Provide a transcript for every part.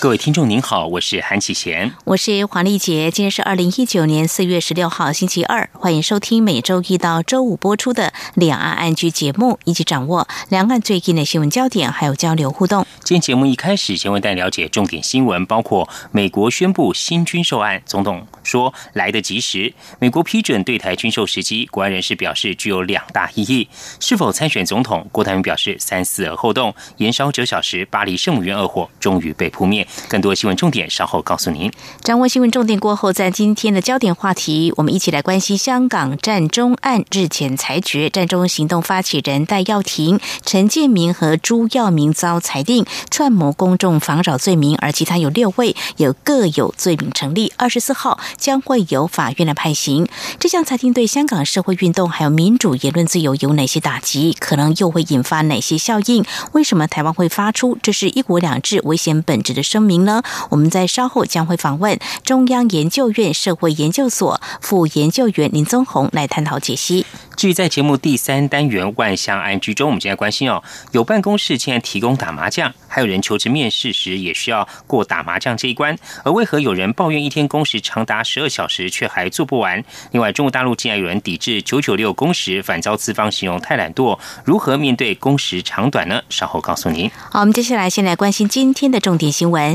各位听众您好，我是韩启贤，我是黄丽杰。今天是二零一九年四月十六号星期二，欢迎收听每周一到周五播出的两岸安居节目，一起掌握两岸最近的新闻焦点，还有交流互动。今天节目一开始，先为大家了解重点新闻，包括美国宣布新军售案，总统说来得及时；美国批准对台军售时机，国安人士表示具有两大意义。是否参选总统？郭台铭表示三思而后动。延烧九小时，巴黎圣母院恶火终于被扑灭。更多新闻重点稍后告诉您。掌握新闻重点过后，在今天的焦点话题，我们一起来关心香港战中案日前裁决，战中行动发起人戴耀廷、陈建明和朱耀明遭裁定串谋公众妨扰罪名，而其他有六位有各有罪名成立。二十四号将会由法院来判刑。这项裁定对香港社会运动还有民主言论自由有哪些打击？可能又会引发哪些效应？为什么台湾会发出这是一国两制危险本质的声明呢？我们在稍后将会访问中央研究院社会研究所副研究员林宗宏来探讨解析。至于在节目第三单元万象安居中，我们现在关心哦，有办公室竟然提供打麻将，还有人求职面试时也需要过打麻将这一关，而为何有人抱怨一天工时长达十二小时却还做不完？另外，中国大陆竟然有人抵制九九六工时，反遭资方形容太懒惰，如何面对工时长短呢？稍后告诉您。好，我们接下来先来关心今天的重点新闻。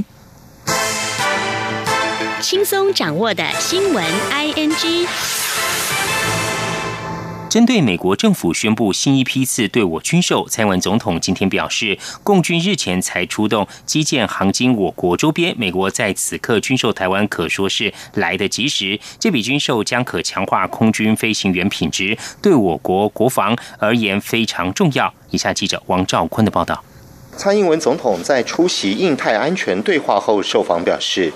轻松掌握的新闻，ING。针对美国政府宣布新一批次对我军售，蔡英文总统今天表示，共军日前才出动基建航经我国周边，美国在此刻军售台湾可说是来得及时。这笔军售将可强化空军飞行员品质，对我国国防而言非常重要。以下记者王兆坤的报道。蔡英文总统在出席印太安全对话后受访表示，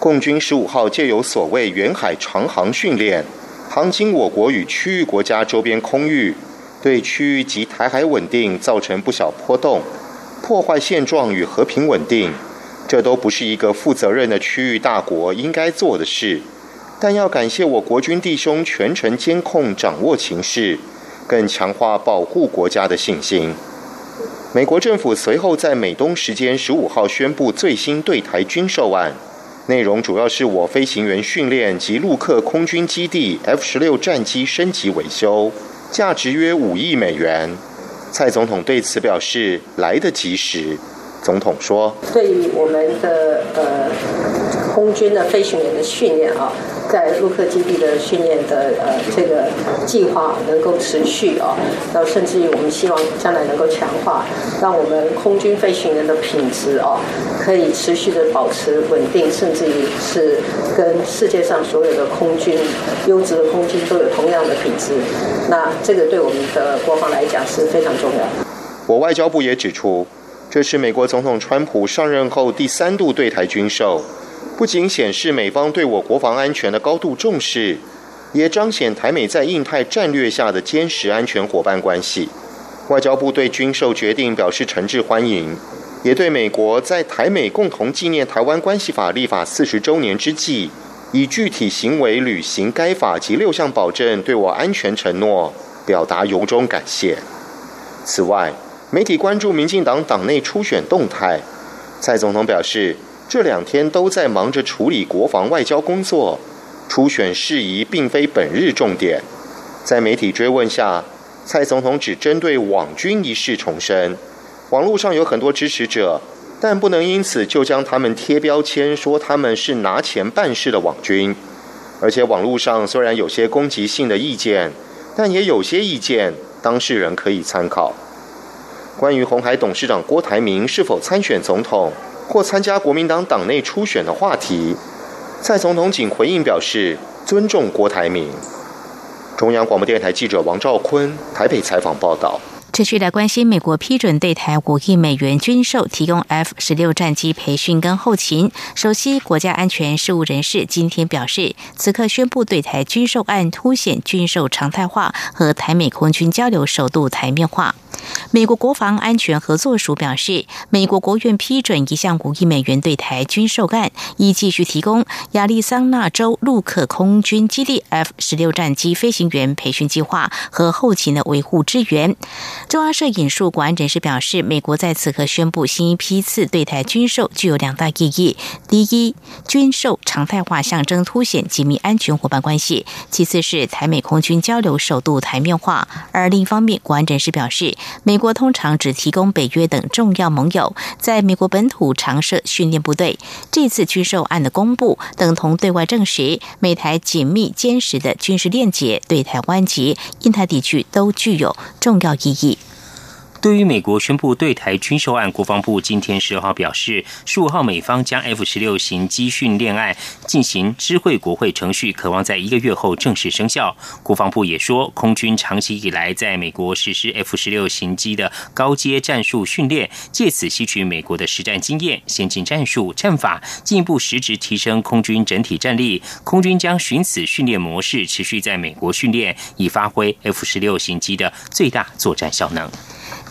共军十五号借由所谓远海长航训练。航经我国与区域国家周边空域，对区域及台海稳定造成不小波动，破坏现状与和平稳定，这都不是一个负责任的区域大国应该做的事。但要感谢我国军弟兄全程监控掌握情势，更强化保护国家的信心。美国政府随后在美东时间十五号宣布最新对台军售案。内容主要是我飞行员训练及陆克空军基地 F 十六战机升级维修，价值约五亿美元。蔡总统对此表示来得及时。总统说：“对于我们的呃空军的飞行员的训练啊。”在陆克基地的训练的呃这个计划能够持续啊，然后甚至于我们希望将来能够强化，让我们空军飞行员的品质啊可以持续的保持稳定，甚至于是跟世界上所有的空军优质的空军都有同样的品质。那这个对我们的国防来讲是非常重要。我外交部也指出，这是美国总统川普上任后第三度对台军售。不仅显示美方对我国防安全的高度重视，也彰显台美在印太战略下的坚实安全伙伴关系。外交部对军售决定表示诚挚欢迎，也对美国在台美共同纪念《台湾关系法》立法四十周年之际，以具体行为履行该法及六项保证对我安全承诺，表达由衷感谢。此外，媒体关注民进党党内初选动态，蔡总统表示。这两天都在忙着处理国防外交工作，初选事宜并非本日重点。在媒体追问下，蔡总统只针对网军一事重申：网络上有很多支持者，但不能因此就将他们贴标签，说他们是拿钱办事的网军。而且网络上虽然有些攻击性的意见，但也有些意见当事人可以参考。关于红海董事长郭台铭是否参选总统？或参加国民党党内初选的话题，蔡总统仅回应表示尊重郭台铭。中央广播电台记者王兆坤台北采访报道。持续来关心，美国批准对台五亿美元军售，提供 F 十六战机培训跟后勤。首席国家安全事务人士今天表示，此刻宣布对台军售案，凸显军售常态化和台美空军交流首度台面化。美国国防安全合作署表示，美国国院批准一项五亿美元对台军售案，以继续提供亚利桑那州陆克空军基地 F 十六战机飞行员培训计划和后勤的维护支援。中央社引述国安人士表示，美国在此刻宣布新一批次对台军售具有两大意义：第一，军售常态化象征凸显紧密安全伙伴关系；其次是台美空军交流首度台面化。而另一方面，国安人士表示。美国通常只提供北约等重要盟友在美国本土常设训练部队。这次军售案的公布，等同对外证实美台紧密坚实的军事链接对台湾及印太地区都具有重要意义。对于美国宣布对台军售案，国防部今天十二号表示，十五号美方将 F 十六型机训练案进行知会国会程序，渴望在一个月后正式生效。国防部也说，空军长期以来在美国实施 F 十六型机的高阶战术训练，借此吸取美国的实战经验、先进战术战法，进一步实质提升空军整体战力。空军将循此训练模式持续在美国训练，以发挥 F 十六型机的最大作战效能。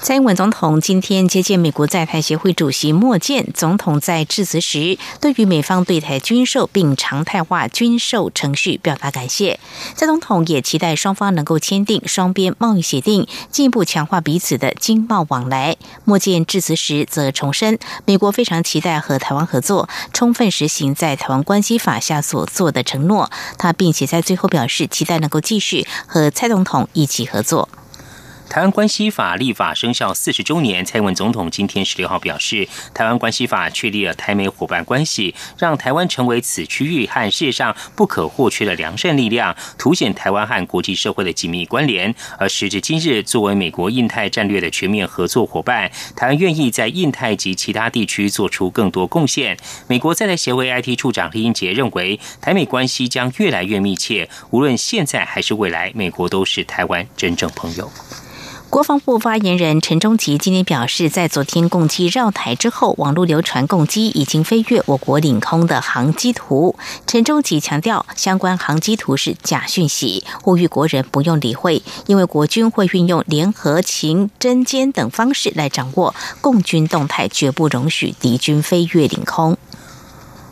蔡英文总统今天接见美国在台协会主席莫健，总统在致辞时，对于美方对台军售并常态化军售程序表达感谢。蔡总统也期待双方能够签订双边贸易协定，进一步强化彼此的经贸往来。莫健致辞时则重申，美国非常期待和台湾合作，充分实行在台湾关系法下所做的承诺。他并且在最后表示，期待能够继续和蔡总统一起合作。台湾关系法立法生效四十周年，蔡英文总统今天十六号表示，台湾关系法确立了台美伙伴关系，让台湾成为此区域和世界上不可或缺的良善力量，凸显台湾和国际社会的紧密关联。而时至今日，作为美国印太战略的全面合作伙伴，台湾愿意在印太及其他地区做出更多贡献。美国在台协会 IT 处长李英杰认为，台美关系将越来越密切，无论现在还是未来，美国都是台湾真正朋友。国防部发言人陈忠吉今天表示，在昨天共机绕台之后，网络流传共机已经飞越我国领空的航机图。陈忠吉强调，相关航机图是假讯息，呼吁国人不用理会，因为国军会运用联合情侦监等方式来掌握共军动态，绝不容许敌军飞越领空。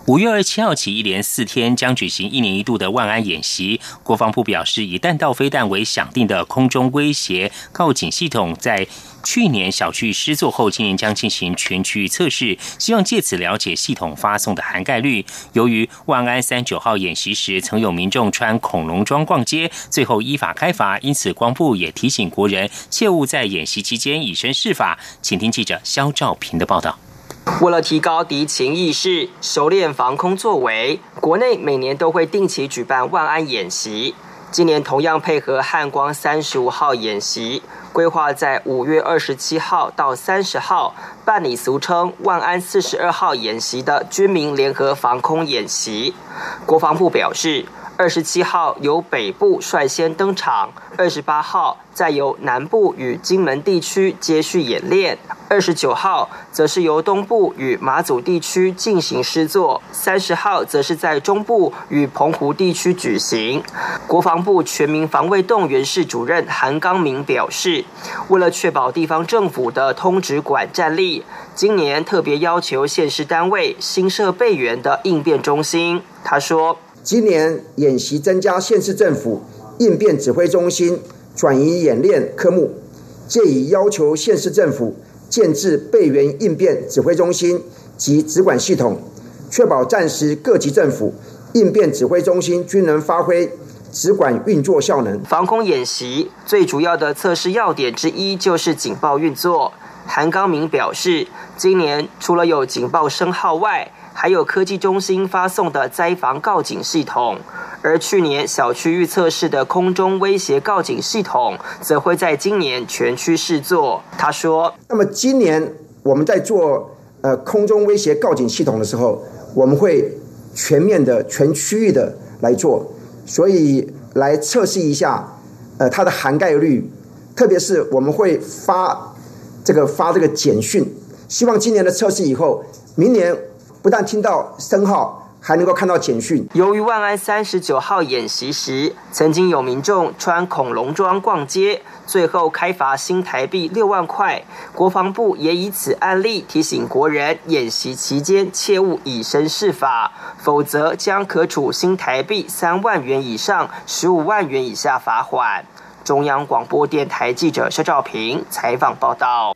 五月二十七号起，一连四天将举行一年一度的万安演习。国防部表示，以弹道飞弹为响定的空中威胁告警系统，在去年小区失作后，今年将进行全区域测试，希望借此了解系统发送的涵盖率。由于万安三九号演习时曾有民众穿恐龙装逛街，最后依法开罚，因此光部也提醒国人切勿在演习期间以身试法。请听记者肖兆平的报道。为了提高敌情意识、熟练防空作为，国内每年都会定期举办万安演习。今年同样配合汉光三十五号演习，规划在五月二十七号到三十号办理俗称万安四十二号演习的军民联合防空演习。国防部表示，二十七号由北部率先登场，二十八号。再由南部与金门地区接续演练，二十九号则是由东部与马祖地区进行施作，三十号则是在中部与澎湖地区举行。国防部全民防卫动员室主任韩刚明表示，为了确保地方政府的通直管战力，今年特别要求县市单位新设备员的应变中心。他说，今年演习增加县市政府应变指挥中心。转移演练科目，借以要求县市政府建制备援应变指挥中心及直管系统，确保战时各级政府应变指挥中心均能发挥直管运作效能。防空演习最主要的测试要点之一就是警报运作。韩刚明表示，今年除了有警报声号外，还有科技中心发送的灾防告警系统。而去年小区域测试的空中威胁告警系统，则会在今年全区试做。他说：“那么今年我们在做呃空中威胁告警系统的时候，我们会全面的、全区域的来做，所以来测试一下呃它的涵盖率特别是我们会发这个发这个简讯，希望今年的测试以后，明年不但听到声号。还能够看到简讯。由于万安三十九号演习时，曾经有民众穿恐龙装逛街，最后开罚新台币六万块。国防部也以此案例提醒国人，演习期间切勿以身试法，否则将可处新台币三万元以上十五万元以下罚款。中央广播电台记者肖兆平采访报道。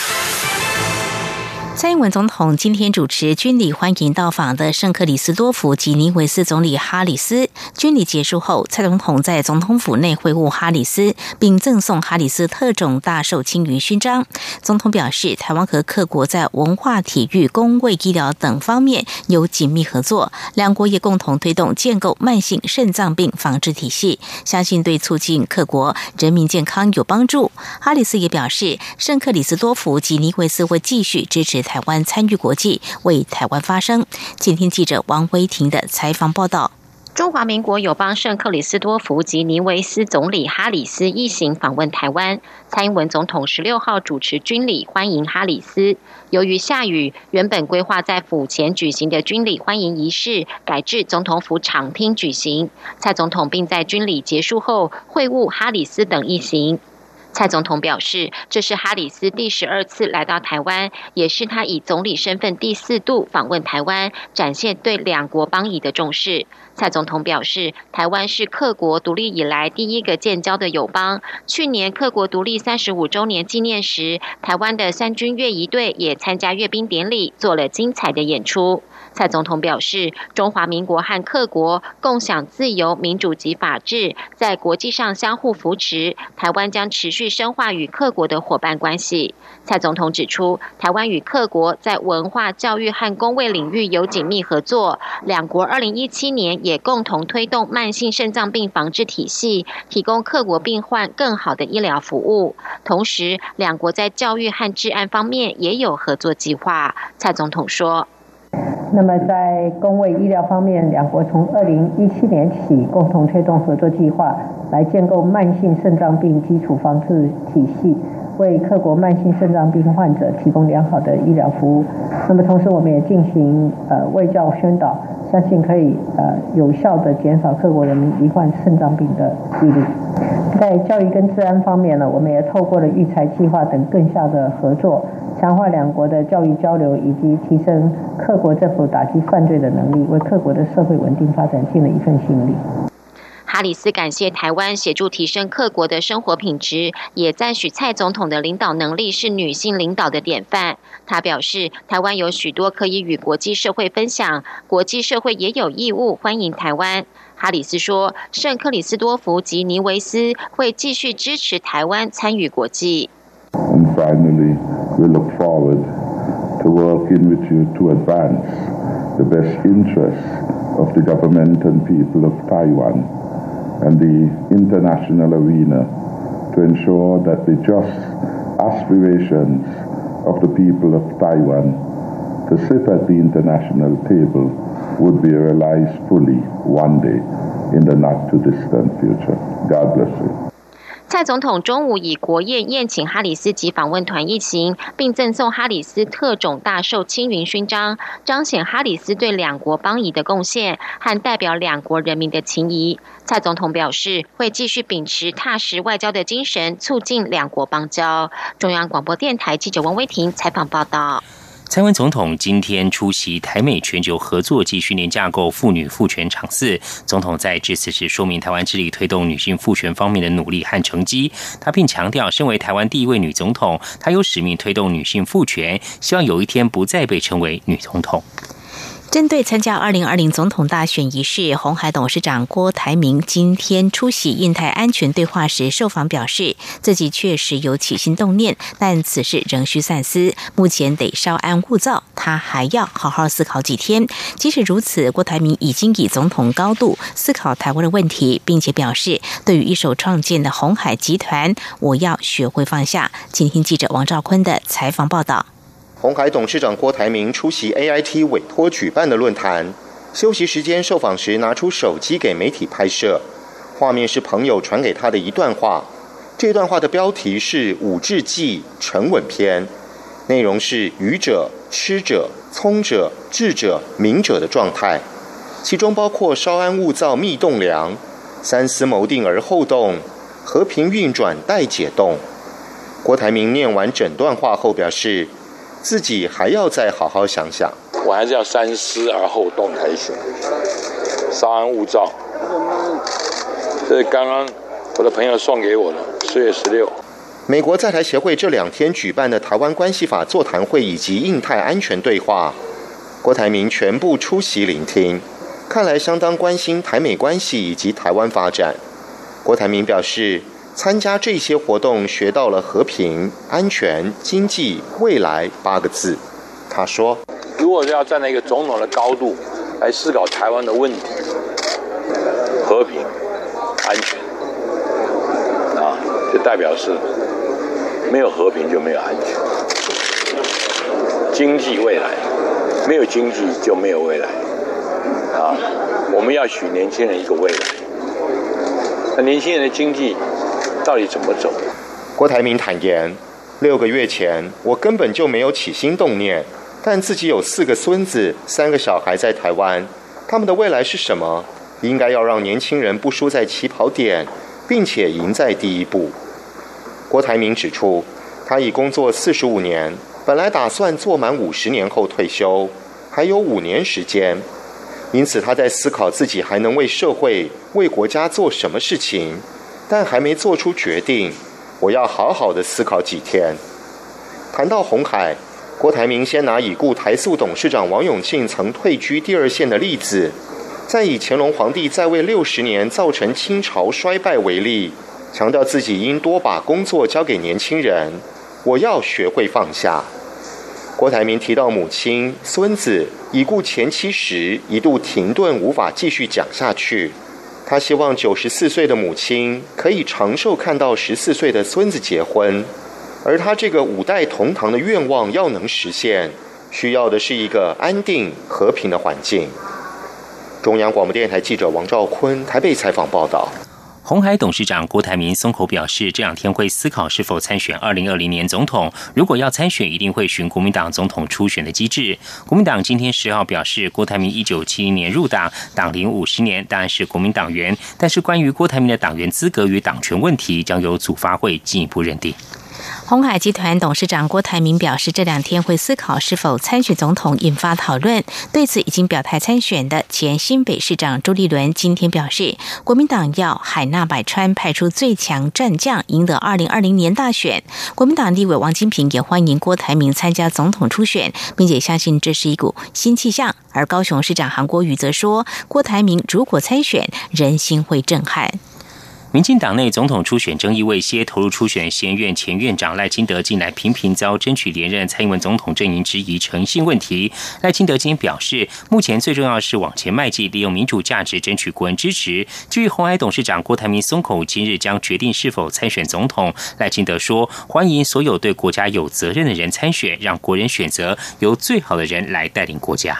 蔡英文总统今天主持军礼欢迎到访的圣克里斯多福及尼维斯总理哈里斯。军礼结束后，蔡总统在总统府内会晤哈里斯，并赠送哈里斯特种大绶青云勋章。总统表示，台湾和各国在文化、体育、公卫、医疗等方面有紧密合作，两国也共同推动建构慢性肾脏病防治体系，相信对促进各国人民健康有帮助。哈里斯也表示，圣克里斯多福及尼维斯会继续支持。台湾参与国际，为台湾发声。今天记者王威婷的采访报道：中华民国友邦圣克里斯多福及尼维斯总理哈里斯一行访问台湾，蔡英文总统十六号主持军礼欢迎哈里斯。由于下雨，原本规划在府前举行的军礼欢迎仪式改至总统府场厅举行。蔡总统并在军礼结束后会晤哈里斯等一行。蔡总统表示，这是哈里斯第十二次来到台湾，也是他以总理身份第四度访问台湾，展现对两国邦谊的重视。蔡总统表示，台湾是克国独立以来第一个建交的友邦。去年克国独立三十五周年纪念时，台湾的三军阅仪队也参加阅兵典礼，做了精彩的演出。蔡总统表示，中华民国和各国共享自由、民主及法治，在国际上相互扶持。台湾将持续深化与各国的伙伴关系。蔡总统指出，台湾与各国在文化、教育和公卫领域有紧密合作。两国二零一七年也也共同推动慢性肾脏病防治体系，提供各国病患更好的医疗服务。同时，两国在教育和治安方面也有合作计划。蔡总统说。那么，在公卫医疗方面，两国从二零一七年起共同推动合作计划，来建构慢性肾脏病基础防治体系，为各国慢性肾脏病患者提供良好的医疗服务。那么，同时我们也进行呃卫教宣导，相信可以呃有效的减少各国人民罹患肾脏病的几率。在教育跟治安方面呢，我们也透过了育才计划等更下的合作。强化两国的教育交流，以及提升各国政府打击犯罪的能力，为各国的社会稳定发展尽了一份心力。哈里斯感谢台湾协助提升各国的生活品质，也赞许蔡总统的领导能力是女性领导的典范。他表示，台湾有许多可以与国际社会分享，国际社会也有义务欢迎台湾。哈里斯说，圣克里斯多福及尼维斯会继续支持台湾参与国际。And finally, we look forward to working with you to advance the best interests of the government and people of Taiwan and the international arena to ensure that the just aspirations of the people of Taiwan to sit at the international table would be realized fully one day in the not too distant future. God bless you. 蔡总统中午以国宴宴请哈里斯及访问团一行，并赠送哈里斯特种大绶青云勋章，彰显哈里斯对两国邦谊的贡献和代表两国人民的情谊。蔡总统表示，会继续秉持踏实外交的精神，促进两国邦交。中央广播电台记者王威婷采访报道。蔡文总统今天出席台美全球合作及训练架构妇女赋权场次。总统在致辞时说明台湾致力推动女性赋权方面的努力和成绩。他并强调，身为台湾第一位女总统，她有使命推动女性赋权，希望有一天不再被称为女总统。针对参加二零二零总统大选仪式，红海董事长郭台铭今天出席印太安全对话时受访表示，自己确实有起心动念，但此事仍需三思，目前得稍安勿躁，他还要好好思考几天。即使如此，郭台铭已经以总统高度思考台湾的问题，并且表示，对于一手创建的红海集团，我要学会放下。请听记者王兆坤的采访报道。红海董事长郭台铭出席 AIT 委托举办的论坛，休息时间受访时拿出手机给媒体拍摄，画面是朋友传给他的一段话。这段话的标题是《五志记沉稳篇》，内容是愚者、痴者、聪者、智者、明者的状态，其中包括稍安勿躁密动梁，三思谋定而后动，和平运转待解冻。郭台铭念完整段话后表示。自己还要再好好想想，我还是要三思而后动才行，稍安勿躁。这是刚刚我的朋友送给我的，四月十六。美国在台协会这两天举办的台湾关系法座谈会以及印太安全对话，郭台铭全部出席聆听，看来相当关心台美关系以及台湾发展。郭台铭表示。参加这些活动，学到了和平、安全、经济、未来八个字。他说：“如果要站在一个总统的高度来思考台湾的问题，和平、安全，啊，就代表是没有和平就没有安全；经济未来没有经济就没有未来。啊，我们要许年轻人一个未来。那年轻人的经济。”到底怎么走？郭台铭坦言，六个月前我根本就没有起心动念，但自己有四个孙子，三个小孩在台湾，他们的未来是什么？应该要让年轻人不输在起跑点，并且赢在第一步。郭台铭指出，他已工作四十五年，本来打算做满五十年后退休，还有五年时间，因此他在思考自己还能为社会、为国家做什么事情。但还没做出决定，我要好好的思考几天。谈到红海，郭台铭先拿已故台塑董事长王永庆曾退居第二线的例子，再以乾隆皇帝在位六十年造成清朝衰败为例，强调自己应多把工作交给年轻人，我要学会放下。郭台铭提到母亲、孙子已故前妻时，一度停顿，无法继续讲下去。他希望九十四岁的母亲可以长寿，看到十四岁的孙子结婚，而他这个五代同堂的愿望要能实现，需要的是一个安定和平的环境。中央广播电台记者王兆坤台北采访报道。红海董事长郭台铭松口表示，这两天会思考是否参选二零二零年总统。如果要参选，一定会循国民党总统初选的机制。国民党今天十号表示，郭台铭一九七零年入党，党龄五十年，当然是国民党员。但是关于郭台铭的党员资格与党权问题，将由组发会进一步认定。鸿海集团董事长郭台铭表示，这两天会思考是否参选总统，引发讨论。对此，已经表态参选的前新北市长朱立伦今天表示，国民党要海纳百川，派出最强战将，赢得二零二零年大选。国民党立委王金平也欢迎郭台铭参加总统初选，并且相信这是一股新气象。而高雄市长韩国瑜则说，郭台铭如果参选，人心会震撼。民进党内总统初选争议未歇，投入初选先院前院长赖清德近来频频遭争取连任蔡英文总统阵营质疑诚信问题。赖清德今天表示，目前最重要是往前迈进，利用民主价值争取国人支持。至于红海董事长郭台铭松口今日将决定是否参选总统，赖清德说欢迎所有对国家有责任的人参选，让国人选择由最好的人来带领国家。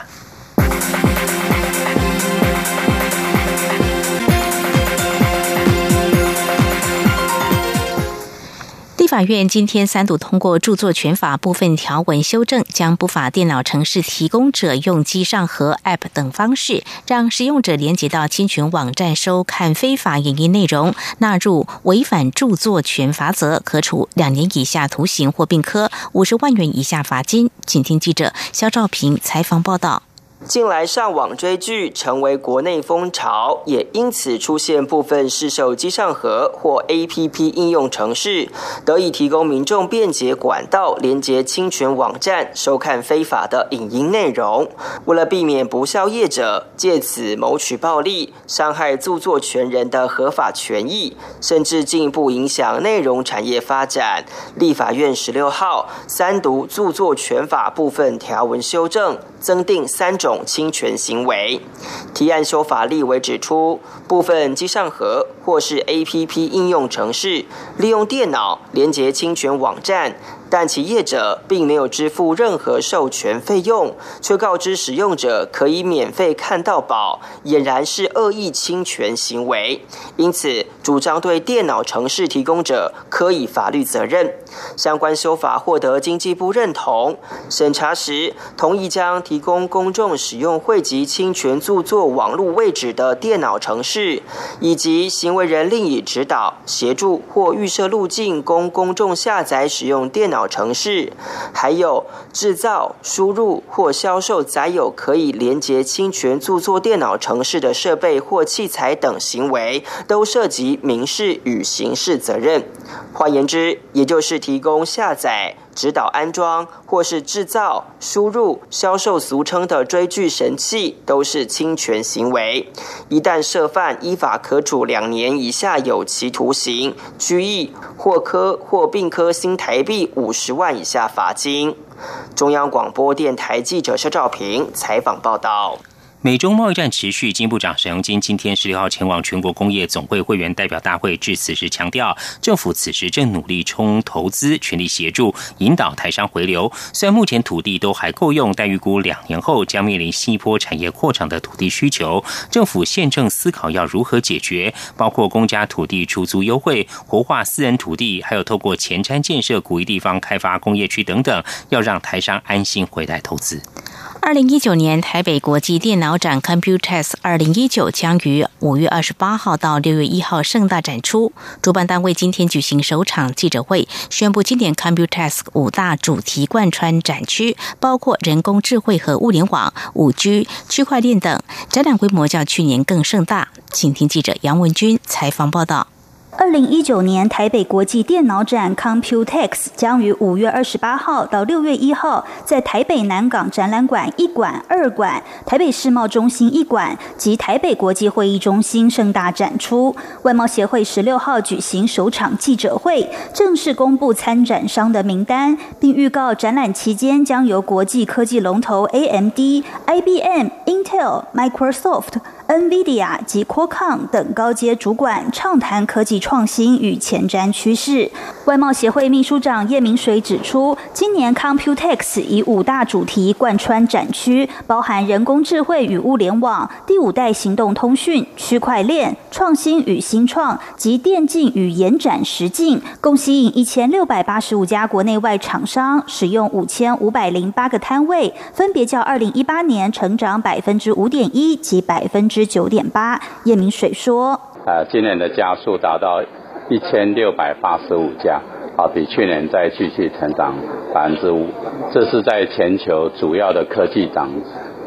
法院今天三度通过著作权法部分条文修正，将不法电脑程式提供者用机上盒、App 等方式，让使用者连接到侵权网站收看非法影音内容，纳入违反著作权法则，可处两年以下徒刑或并科五十万元以下罚金。请听记者肖兆平采访报道。近来上网追剧成为国内风潮，也因此出现部分市售机上盒或 APP 应用程式，得以提供民众便捷管道连接侵权网站收看非法的影音内容。为了避免不孝业者借此谋取暴利，伤害著作权人的合法权益，甚至进一步影响内容产业发展，立法院十六号三读著作权法部分条文修正。增订三种侵权行为，提案修法立委指出，部分机上盒或是 A P P 应用程式，利用电脑连接侵权网站。但其业者并没有支付任何授权费用，却告知使用者可以免费看到宝，俨然是恶意侵权行为。因此，主张对电脑程式提供者可以法律责任。相关修法获得经济部认同，审查时同意将提供公众使用汇集侵权著作网络位置的电脑程式，以及行为人另以指导、协助或预设路径供公众下载使用电脑。城市，还有制造、输入或销售载有可以连接侵权著作电脑城市的设备或器材等行为，都涉及民事与刑事责任。换言之，也就是提供下载。指导安装或是制造、输入、销售俗称的追剧神器，都是侵权行为。一旦涉犯，依法可处两年以下有期徒刑、拘役或科或并科新台币五十万以下罚金。中央广播电台记者肖照平采访报道。美中贸易战持续，金部长沈荣金今天十六号前往全国工业总会会员代表大会，致辞时强调，政府此时正努力冲投资，全力协助引导台商回流。虽然目前土地都还够用，但预估两年后将面临新一波产业扩张的土地需求。政府现正思考要如何解决，包括公家土地出租优惠、活化私人土地，还有透过前瞻建设鼓励地方开发工业区等等，要让台商安心回来投资。二零一九年台北国际电脑展 Computex 二零一九将于五月二十八号到六月一号盛大展出。主办单位今天举行首场记者会，宣布今年 Computex 五大主题贯穿展区，包括人工智慧和物联网、五 G、区块链等。展览规模较去年更盛大。请听记者杨文军采访报道。二零一九年台北国际电脑展 Computex 将于五月二十八号到六月一号在台北南港展览馆一馆、二馆、台北世贸中心一馆及台北国际会议中心盛大展出。外贸协会十六号举行首场记者会，正式公布参展商的名单，并预告展览期间将由国际科技龙头 AMD、IBM、Intel、Microsoft。NVIDIA 及 Qualcomm 等高阶主管畅谈科技创新与前瞻趋势。外贸协会秘书长叶明水指出，今年 Computex 以五大主题贯穿展区，包含人工智慧与物联网、第五代行动通讯、区块链、创新与新创及电竞与延展实境，共吸引一千六百八十五家国内外厂商，使用五千五百零八个摊位，分别较二零一八年成长百分之五点一及百分之。九点八，叶明水说：“呃，今年的加速达到一千六百八十五家，啊，比去年再继续成长百分之五。这是在全球主要的科技党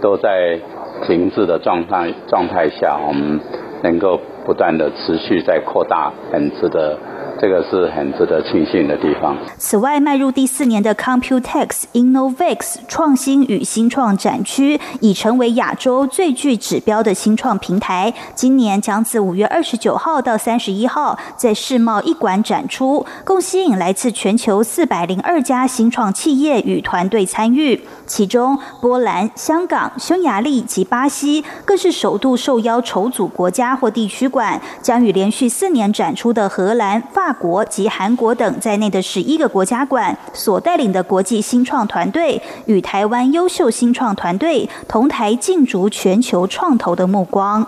都在停滞的状态状态下，我们能够不断的持续在扩大本次的这个是很值得庆幸的地方。此外，迈入第四年的 Computex Innovex 创新与新创展区已成为亚洲最具指标的新创平台。今年将自五月二十九号到三十一号在世贸一馆展出，共吸引来自全球四百零二家新创企业与团队参与。其中，波兰、香港、匈牙利及巴西更是首度受邀筹组国家或地区馆，将与连续四年展出的荷兰、法国及韩国等在内的十一个国家馆所带领的国际新创团队，与台湾优秀新创团队同台竞逐全球创投的目光。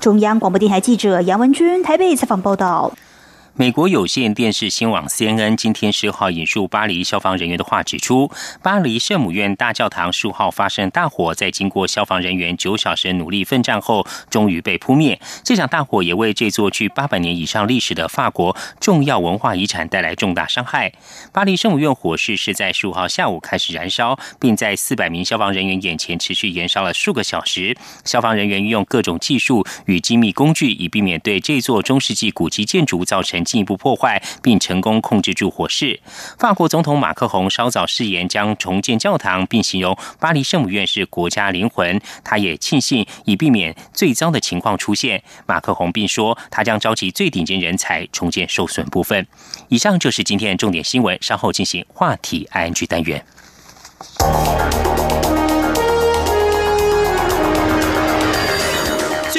中央广播电台记者杨文君台北采访报道。美国有线电视新闻网 CNN 今天十号引述巴黎消防人员的话指出，巴黎圣母院大教堂数号发生大火，在经过消防人员九小时努力奋战后，终于被扑灭。这场大火也为这座具八百年以上历史的法国重要文化遗产带来重大伤害。巴黎圣母院火势是在十五号下午开始燃烧，并在四百名消防人员眼前持续燃烧了数个小时。消防人员运用各种技术与精密工具，以避免对这座中世纪古迹建筑造成。进一步破坏，并成功控制住火势。法国总统马克宏稍早誓言将重建教堂，并形容巴黎圣母院是国家灵魂。他也庆幸以避免最糟的情况出现。马克宏并说，他将召集最顶尖人才重建受损部分。以上就是今天的重点新闻，稍后进行话题 ING 单元。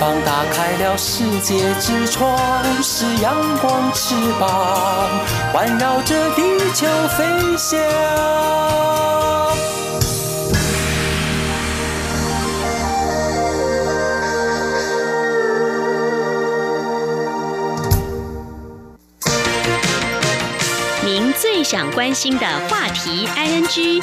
膀打开了世界之窗，是阳光翅膀，环绕着地球飞翔。您最想关心的话题，ING。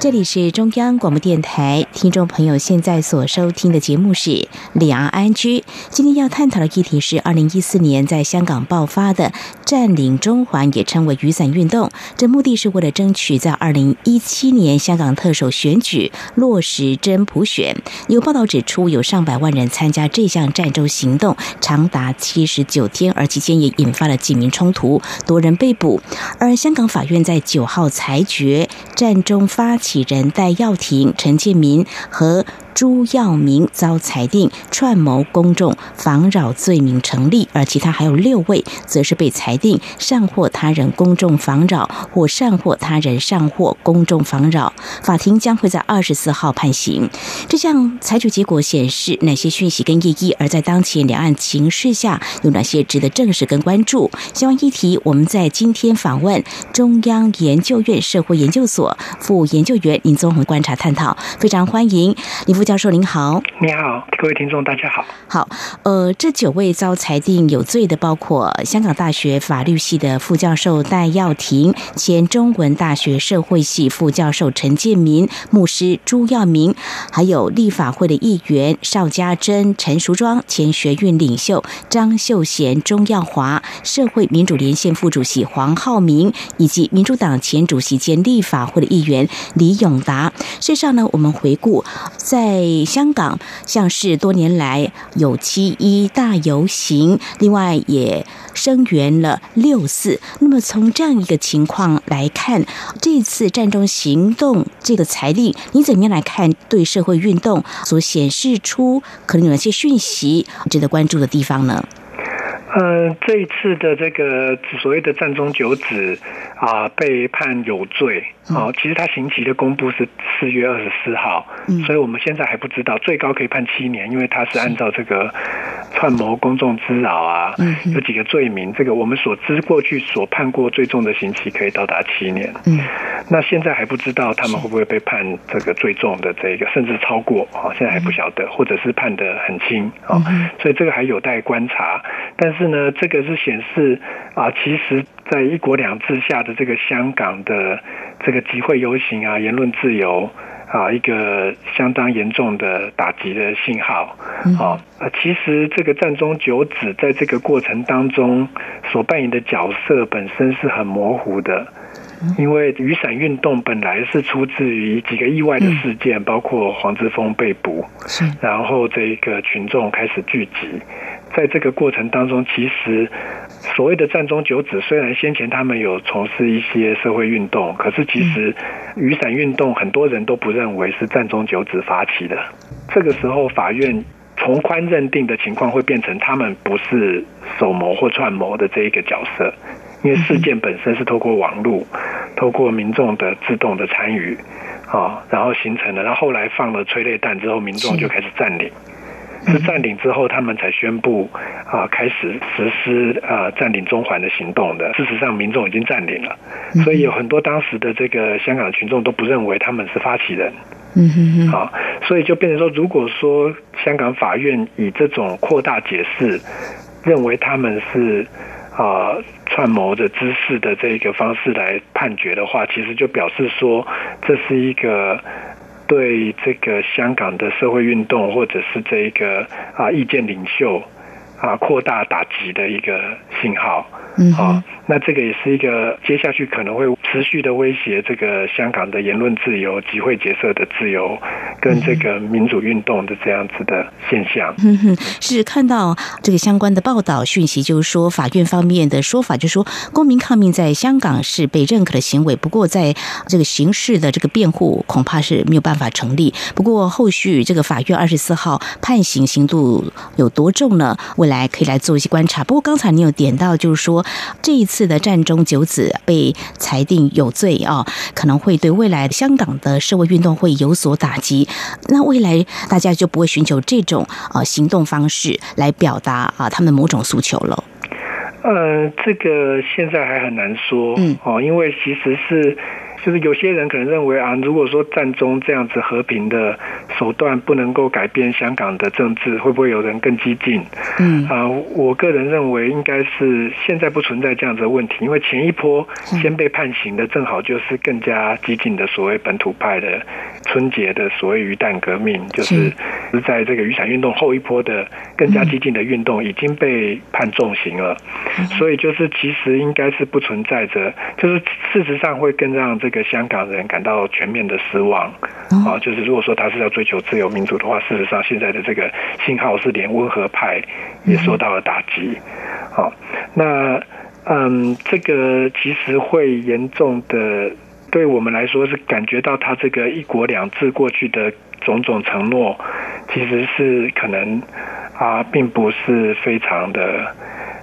这里是中央广播电台，听众朋友现在所收听的节目是《两岸安居》。今天要探讨的议题是二零一四年在香港爆发的占领中环，也称为雨伞运动。这目的是为了争取在二零一七年香港特首选举落实真普选。有报道指出，有上百万人参加这项战争行动，长达七十九天，而期间也引发了警民冲突，多人被捕。而香港法院在九号裁决，战中发起。几人戴耀廷、陈建民和。朱耀明遭裁定串谋公众妨扰罪名成立，而其他还有六位则是被裁定善获他人公众妨扰或善获他人善获公众妨扰。法庭将会在二十四号判刑。这项裁决结果显示哪些讯息跟意义？而在当前两岸情势下，有哪些值得正视跟关注？相关议题，我们在今天访问中央研究院社会研究所副研究员林宗宏观察探讨，非常欢迎林。副教授您好，你好，各位听众大家好。好，呃，这九位遭裁定有罪的，包括香港大学法律系的副教授戴耀廷，前中文大学社会系副教授陈建民，牧师朱耀明，还有立法会的议员邵家珍、陈淑庄，前学运领袖张秀贤、钟耀华，社会民主连线副主席黄浩明，以及民主党前主席兼立法会的议员李永达。事实上呢，我们回顾在在香港，像是多年来有七一大游行，另外也声援了六四。那么从这样一个情况来看，这次战中行动这个裁令，你怎么样来看对社会运动所显示出可能有哪些讯息值得关注的地方呢？呃，这一次的这个所谓的战中九子啊，被判有罪啊。其实他刑期的公布是四月二十四号，所以我们现在还不知道最高可以判七年，因为他是按照这个串谋公众滋扰啊，有几个罪名。这个我们所知过去所判过最重的刑期可以到达七年。嗯，那现在还不知道他们会不会被判这个最重的这个，甚至超过啊？现在还不晓得，或者是判的很轻啊？所以这个还有待观察，但是。是呢，这个是显示啊，其实，在一国两制下的这个香港的这个集会游行啊、言论自由啊，一个相当严重的打击的信号啊。其实这个战中九子在这个过程当中所扮演的角色本身是很模糊的。因为雨伞运动本来是出自于几个意外的事件，包括黄之锋被捕，然后这个群众开始聚集，在这个过程当中，其实所谓的战中九子，虽然先前他们有从事一些社会运动，可是其实雨伞运动很多人都不认为是战中九子发起的。这个时候，法院从宽认定的情况会变成他们不是首谋或串谋的这一个角色。因为事件本身是透过网络，透过民众的自动的参与，啊，然后形成的。然后后来放了催泪弹之后，民众就开始占领，是占领之后他们才宣布啊，开始实施啊占领中环的行动的。事实上，民众已经占领了，所以有很多当时的这个香港群众都不认为他们是发起人。嗯哼哼。啊，所以就变成说，如果说香港法院以这种扩大解释，认为他们是。啊，串谋的姿势的这个方式来判决的话，其实就表示说，这是一个对这个香港的社会运动或者是这一个啊意见领袖啊扩大打击的一个信号。嗯，好，那这个也是一个接下去可能会持续的威胁这个香港的言论自由、集会结社的自由，跟这个民主运动的这样子的现象。嗯哼，是看到这个相关的报道讯息，就是说法院方面的说法，就是说公民抗命在香港是被认可的行为，不过在这个刑事的这个辩护恐怕是没有办法成立。不过后续这个法院二十四号判刑刑度有多重呢？未来可以来做一些观察。不过刚才你有点到，就是说。这一次的战中九子被裁定有罪啊，可能会对未来香港的社会运动会有所打击。那未来大家就不会寻求这种呃行动方式来表达啊他们某种诉求了。呃，这个现在还很难说，嗯哦，因为其实是。就是有些人可能认为啊，如果说战中这样子和平的手段不能够改变香港的政治，会不会有人更激进？嗯啊，我个人认为应该是现在不存在这样子的问题，因为前一波先被判刑的正好就是更加激进的所谓本土派的春节的所谓鱼蛋革命，就是是在这个雨伞运动后一波的更加激进的运动已经被判重刑了，所以就是其实应该是不存在着，就是事实上会更让这。一个香港人感到全面的失望啊！就是如果说他是要追求自由民主的话，事实上现在的这个信号是连温和派也受到了打击。好，那嗯，这个其实会严重的对我们来说是感觉到他这个一国两制过去的种种承诺，其实是可能啊，并不是非常的。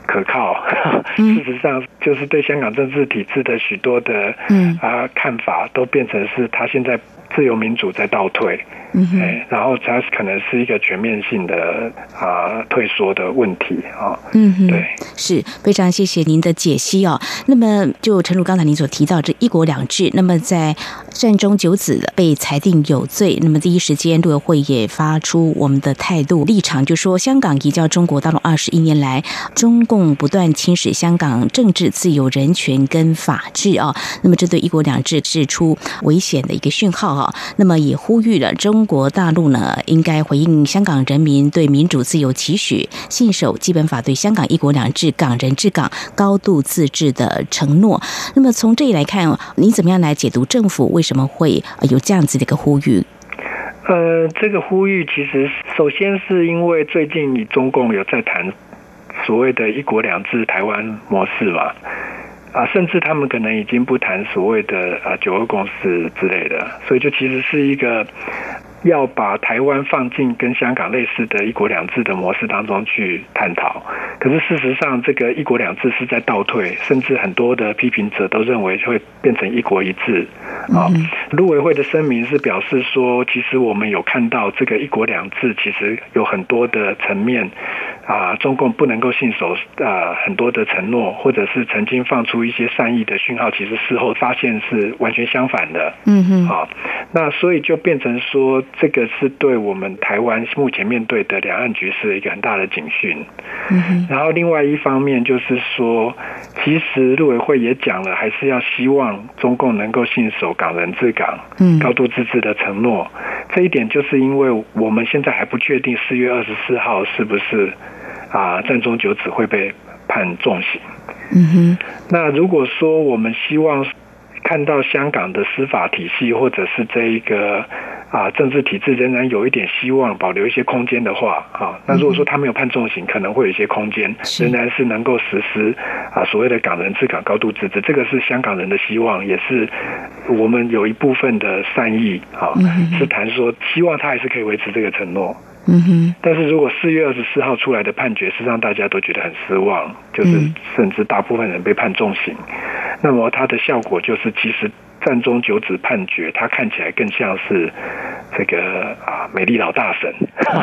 可靠，事实上就是对香港政治体制的许多的啊看法，都变成是他现在自由民主在倒退。嗯哎，然后它可能是一个全面性的啊退缩的问题啊。嗯哼，对，是非常谢谢您的解析哦。那么，就陈如刚才您所提到这一国两制，那么在战中九子被裁定有罪，那么第一时间陆委会也发出我们的态度立场，就说香港移交中国大陆二十一年来，中共不断侵蚀香港政治自由、人权跟法治啊。那么，这对一国两制是出危险的一个讯号那么，也呼吁了中。国大陆呢，应该回应香港人民对民主自由期许，信守基本法对香港一国两制、港人治港、高度自治的承诺。那么从这里来看，你怎么样来解读政府为什么会有这样子的一个呼吁？呃，这个呼吁其实首先是因为最近中共有在谈所谓的一国两制台湾模式嘛，啊，甚至他们可能已经不谈所谓的啊九二共识之类的，所以就其实是一个。要把台湾放进跟香港类似的一国两制的模式当中去探讨，可是事实上，这个一国两制是在倒退，甚至很多的批评者都认为会变成一国一制。啊，陆委会的声明是表示说，其实我们有看到这个一国两制其实有很多的层面啊，中共不能够信守啊很多的承诺，或者是曾经放出一些善意的讯号，其实事后发现是完全相反的。嗯哼，啊，那所以就变成说。这个是对我们台湾目前面对的两岸局势一个很大的警讯。嗯然后另外一方面就是说，其实陆委会也讲了，还是要希望中共能够信守港人治港、嗯高度自治的承诺。这一点就是因为我们现在还不确定四月二十四号是不是啊战中九子会被判重刑。嗯哼。那如果说我们希望看到香港的司法体系或者是这一个。啊，政治体制仍然有一点希望保留一些空间的话，啊，那如果说他没有判重刑，可能会有一些空间，仍然是能够实施啊所谓的港人治港、高度自治，这个是香港人的希望，也是我们有一部分的善意啊，是谈说希望他还是可以维持这个承诺。嗯哼。但是如果四月二十四号出来的判决是让大家都觉得很失望，就是甚至大部分人被判重刑，那么它的效果就是其实。战中九子判决，他看起来更像是这个啊，美丽老大神，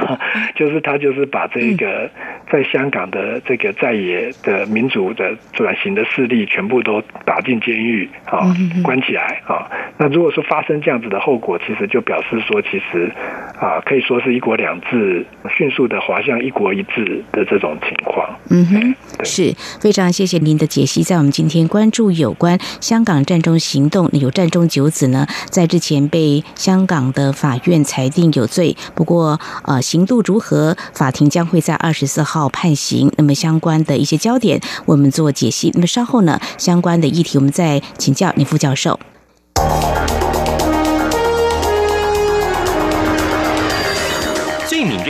就是他就是把这个在香港的这个在野的民主的转型的势力全部都打进监狱啊，关起来啊。那如果说发生这样子的后果，其实就表示说，其实啊，可以说是一国两制迅速的滑向一国一制的这种情况。嗯哼，是非常谢谢您的解析。在我们今天关注有关香港战中行动。有战中九子呢，在之前被香港的法院裁定有罪，不过呃，刑度如何，法庭将会在二十四号判刑。那么相关的一些焦点，我们做解析。那么稍后呢，相关的议题，我们再请教李副教授。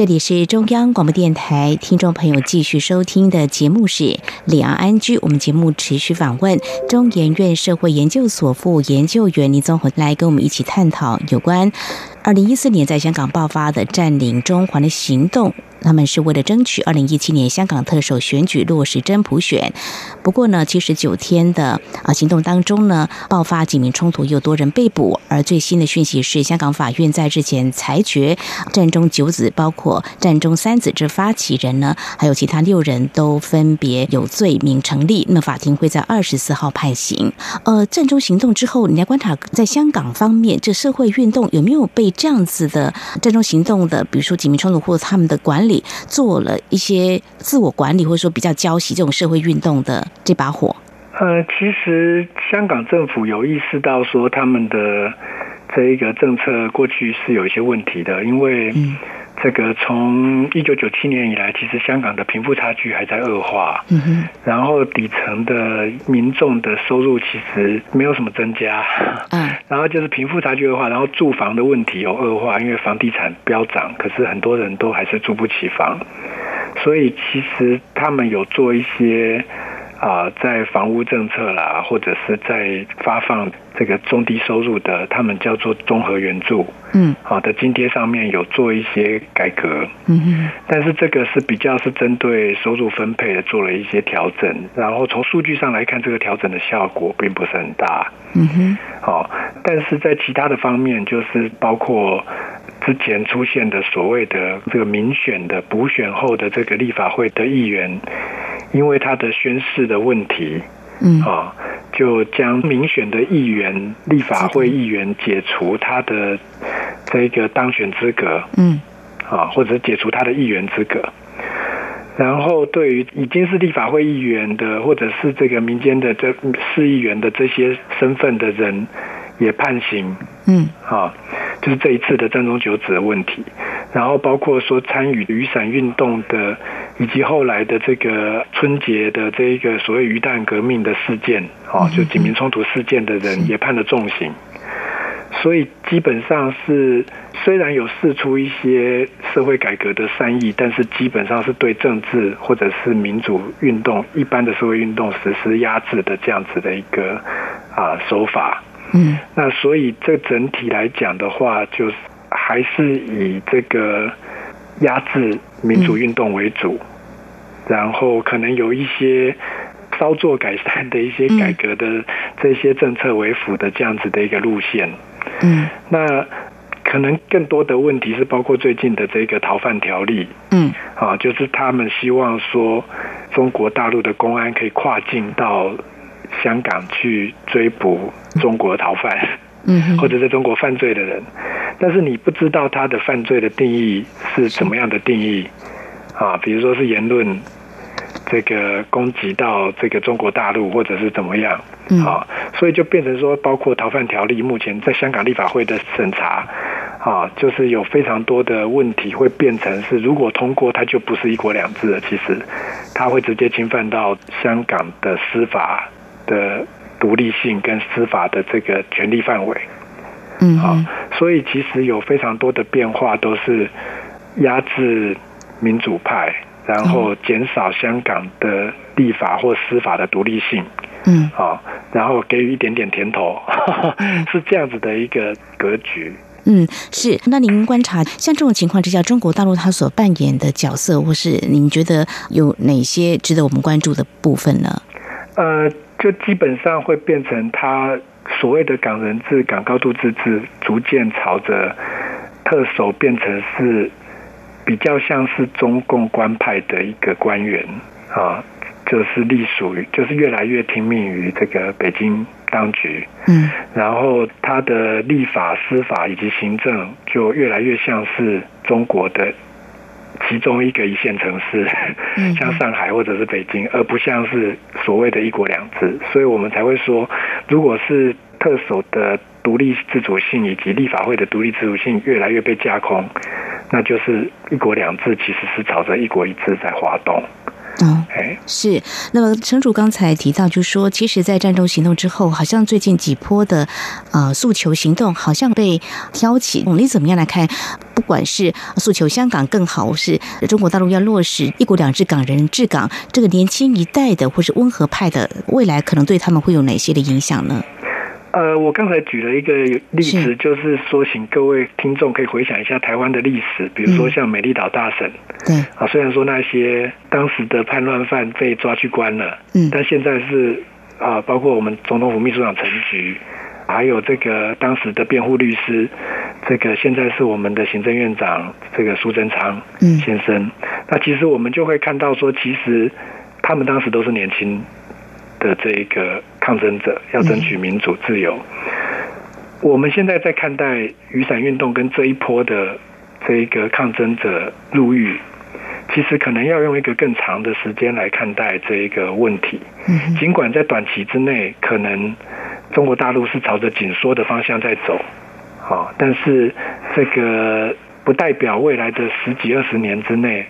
这里是中央广播电台，听众朋友继续收听的节目是《两岸居》。我们节目持续访问中研院社会研究所副研究员李宗宏，来跟我们一起探讨有关二零一四年在香港爆发的占领中环的行动。他们是为了争取二零一七年香港特首选举落实真普选。不过呢，七十九天的啊行动当中呢，爆发警民冲突，又多人被捕。而最新的讯息是，香港法院在日前裁决，战中九子，包括战中三子之发起人呢，还有其他六人都分别有罪名成立。那么法庭会在二十四号判刑。呃，战中行动之后，你来观察在香港方面，这社会运动有没有被这样子的战中行动的，比如说警民冲突或者他们的管理。做了一些自我管理，或者说比较交习这种社会运动的这把火。呃，其实香港政府有意识到说他们的这一个政策过去是有一些问题的，因为这个从一九九七年以来，其实香港的贫富差距还在恶化，嗯哼，然后底层的民众的收入其实没有什么增加，嗯，然后就是贫富差距恶化，然后住房的问题有恶化，因为房地产飙涨，可是很多人都还是住不起房，所以其实他们有做一些。啊，在房屋政策啦，或者是在发放这个中低收入的，他们叫做综合援助，嗯，好的津贴上面有做一些改革，嗯哼，但是这个是比较是针对收入分配的做了一些调整，然后从数据上来看，这个调整的效果并不是很大，嗯哼，好，但是在其他的方面，就是包括之前出现的所谓的这个民选的补选后的这个立法会的议员。因为他的宣誓的问题，嗯啊，就将民选的议员、立法会议员解除他的这个当选资格，嗯啊，或者解除他的议员资格。然后，对于已经是立法会议员的，或者是这个民间的这市议员的这些身份的人，也判刑，嗯啊，就是这一次的战中九子的问题。然后包括说参与雨伞运动的，以及后来的这个春节的这一个所谓鱼蛋革命的事件，哦，就警民冲突事件的人也判了重刑。所以基本上是虽然有试出一些社会改革的善意，但是基本上是对政治或者是民主运动一般的社会运动实施压制的这样子的一个啊手法。嗯，那所以这整体来讲的话，就是。还是以这个压制民主运动为主，然后可能有一些稍作改善的一些改革的这些政策为辅的这样子的一个路线。嗯，那可能更多的问题是包括最近的这个逃犯条例。嗯，啊，就是他们希望说中国大陆的公安可以跨境到香港去追捕中国逃犯。嗯，或者在中国犯罪的人，但是你不知道他的犯罪的定义是怎么样的定义啊？比如说是言论这个攻击到这个中国大陆，或者是怎么样啊？所以就变成说，包括逃犯条例，目前在香港立法会的审查啊，就是有非常多的问题会变成是，如果通过，它就不是一国两制了。其实，它会直接侵犯到香港的司法的。独立性跟司法的这个权力范围，嗯，好，所以其实有非常多的变化，都是压制民主派，然后减少香港的立法或司法的独立性，嗯，好，然后给予一点点甜头，是这样子的一个格局。嗯，是。那您观察像这种情况之下，中国大陆它所扮演的角色，或是您觉得有哪些值得我们关注的部分呢？呃。就基本上会变成他所谓的港人治、港高度自治，逐渐朝着特首变成是比较像是中共官派的一个官员啊，就是隶属于，就是越来越听命于这个北京当局。嗯，然后他的立法、司法以及行政就越来越像是中国的。其中一个一线城市，像上海或者是北京，而不像是所谓的一国两制，所以我们才会说，如果是特首的独立自主性以及立法会的独立自主性越来越被架空，那就是一国两制其实是朝着一国一制在滑动。哦，是。那么，城主刚才提到，就说，其实，在战争行动之后，好像最近几波的呃诉求行动，好像被挑起。你怎么样来看？不管是诉求香港更好，是中国大陆要落实一国两制、港人治港，这个年轻一代的或是温和派的未来，可能对他们会有哪些的影响呢？呃，我刚才举了一个例子，就是说，请各位听众可以回想一下台湾的历史，比如说像美丽岛大审，对。啊，虽然说那些当时的叛乱犯被抓去关了，嗯，但现在是啊，包括我们总统府秘书长陈菊，还有这个当时的辩护律师，这个现在是我们的行政院长这个苏贞昌先生，那其实我们就会看到说，其实他们当时都是年轻。的这一个抗争者要争取民主自由，我们现在在看待雨伞运动跟这一波的这一个抗争者入狱，其实可能要用一个更长的时间来看待这一个问题。尽管在短期之内，可能中国大陆是朝着紧缩的方向在走，好，但是这个不代表未来的十几二十年之内，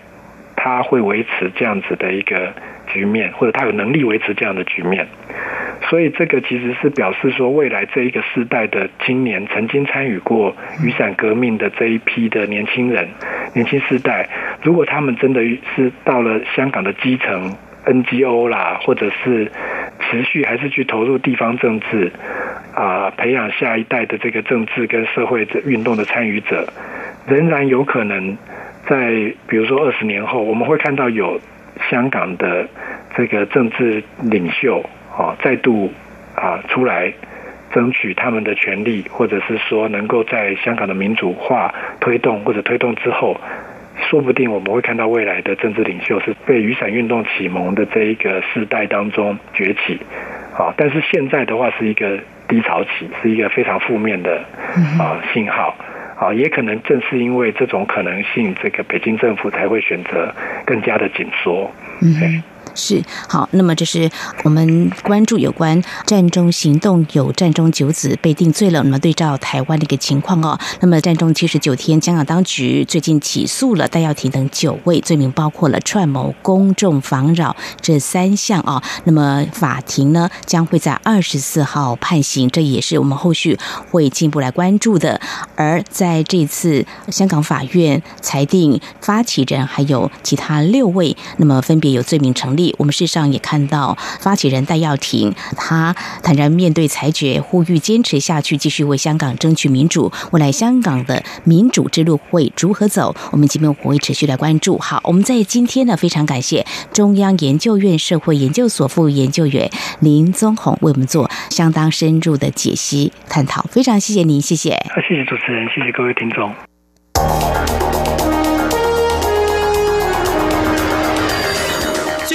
它会维持这样子的一个局面，或者他有能力维持这样的局面。所以这个其实是表示说，未来这一个世代的青年，曾经参与过雨伞革命的这一批的年轻人，年轻世代，如果他们真的是到了香港的基层 NGO 啦，或者是持续还是去投入地方政治，啊，培养下一代的这个政治跟社会运动的参与者，仍然有可能在比如说二十年后，我们会看到有香港的这个政治领袖。啊，再度啊出来争取他们的权利，或者是说能够在香港的民主化推动或者推动之后，说不定我们会看到未来的政治领袖是被雨伞运动启蒙的这一个世代当中崛起。啊，但是现在的话是一个低潮期，是一个非常负面的啊信号。啊，也可能正是因为这种可能性，这个北京政府才会选择更加的紧缩。嗯。是好，那么这是我们关注有关战中行动有战中九子被定罪了。那么对照台湾的一个情况哦，那么战中七十九天，香港当局最近起诉了戴耀廷等九位，罪名包括了串谋、公众妨扰这三项啊。那么法庭呢将会在二十四号判刑，这也是我们后续会进一步来关注的。而在这次香港法院裁定发起人还有其他六位，那么分别有罪名成立。我们事实上也看到发起人戴耀廷，他坦然面对裁决，呼吁坚持下去，继续为香港争取民主。未来香港的民主之路会如何走？我们节目会持续来关注。好，我们在今天呢，非常感谢中央研究院社会研究所副研究员林宗宏为我们做相当深入的解析探讨。非常谢谢您，谢谢。谢谢主持人，谢谢各位听众。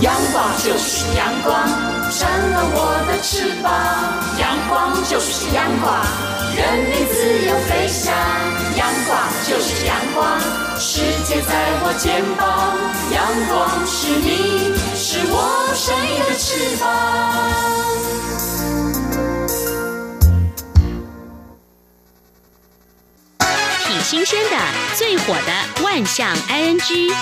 阳光就是阳光，成了我的翅膀。阳光就是阳光，任你自由飞翔。阳光就是阳光，世界在我肩膀。阳光是你，是我生命的翅膀。挺新鲜的，最火的万象 ING。